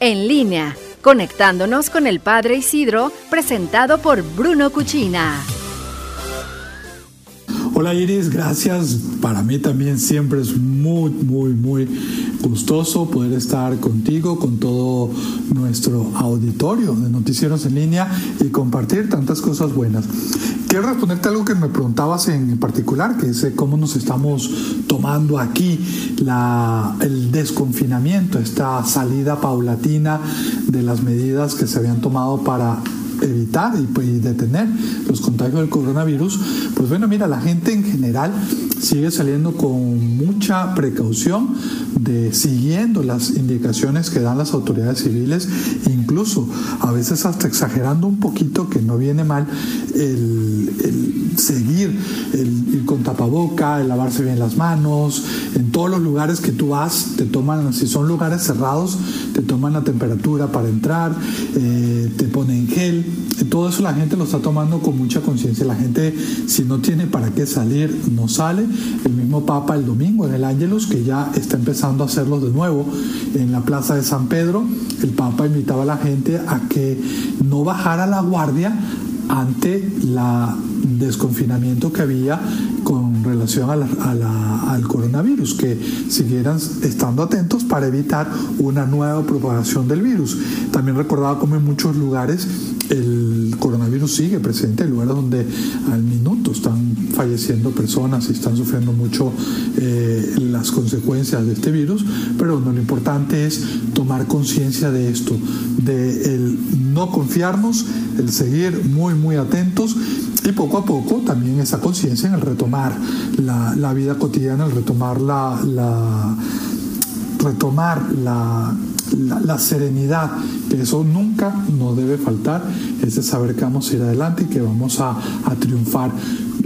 en línea, conectándonos con el Padre Isidro, presentado por Bruno Cuchina. Hola Iris, gracias. Para mí también siempre es muy, muy, muy gustoso poder estar contigo, con todo nuestro auditorio de noticieros en línea y compartir tantas cosas buenas. Quiero responderte algo que me preguntabas en particular, que es cómo nos estamos tomando aquí la, el desconfinamiento, esta salida paulatina de las medidas que se habían tomado para evitar y, y, detener los contagios del coronavirus, pues bueno, mira, la gente en general sigue saliendo con mucha precaución, de siguiendo las indicaciones que dan las autoridades civiles, incluso a veces hasta exagerando un poquito, que no viene mal, el, el seguir el, ir con tapaboca, el lavarse bien las manos, en todos los lugares que tú vas, te toman, si son lugares cerrados, te toman la temperatura para entrar, eh, te ponen gel, todo eso la gente lo está tomando con mucha conciencia. La gente, si no tiene para qué salir, no sale. El mismo Papa el domingo en el Ángelus, que ya está empezando a hacerlo de nuevo en la Plaza de San Pedro, el Papa invitaba a la gente a que no bajara la guardia ante la desconfinamiento que había con relación a al coronavirus, que siguieran estando atentos para evitar una nueva propagación del virus. También recordaba como en muchos lugares el coronavirus sigue presente, lugares donde al minuto están falleciendo personas y están sufriendo mucho eh, las consecuencias de este virus, pero bueno, lo importante es tomar conciencia de esto, de no confiarnos, el seguir muy, muy atentos y poco a poco también esa conciencia en el retomar la, la, vida cotidiana, el retomar la, la retomar la, la, la, serenidad, que eso nunca nos debe faltar, es de saber que vamos a ir adelante y que vamos a, a triunfar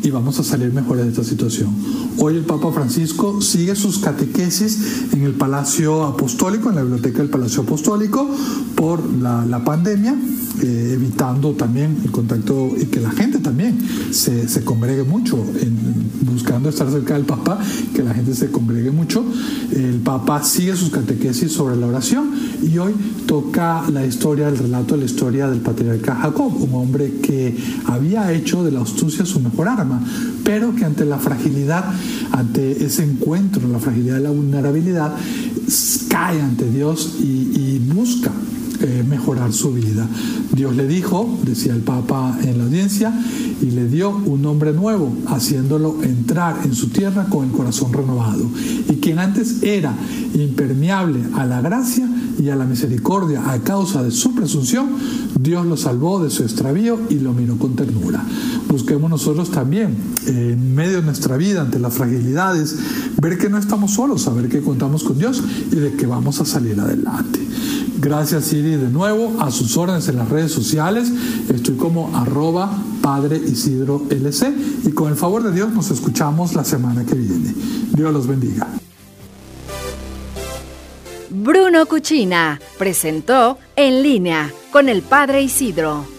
y vamos a salir mejores de esta situación. Hoy el Papa Francisco sigue sus catequesis en el Palacio Apostólico, en la biblioteca del Palacio Apostólico, por la, pandemia, eh, evitando también el contacto y que la gente también se, congregue mucho, buscando estar cerca del Papa, que la gente se congregue mucho. El Papa sigue sus catequesis sobre la oración y hoy toca la historia, el relato de la historia del patriarca Jacob, un hombre que había hecho de la astucia su mejor arma, pero que ante la fragilidad, ante ese encuentro, la fragilidad la vulnerabilidad, cae ante Dios y busca eh, mejorar su vida. Dios le dijo, decía el Papa en la audiencia, y le dio un nombre nuevo, haciéndolo entrar en su tierra con el corazón renovado. Y quien antes era impermeable a la gracia y a la misericordia a causa de su presunción, Dios lo salvó de su extravío y lo miró con ternura. Busquemos nosotros también, en medio de nuestra vida, ante las fragilidades, ver que no estamos solos, saber que contamos con Dios y de que vamos a salir adelante. Gracias Siri de nuevo, a sus órdenes en las redes sociales. Estoy como arroba Padre Isidro LC y con el favor de Dios nos escuchamos la semana que viene. Dios los bendiga. Bruno Cuchina presentó En línea con el Padre Isidro.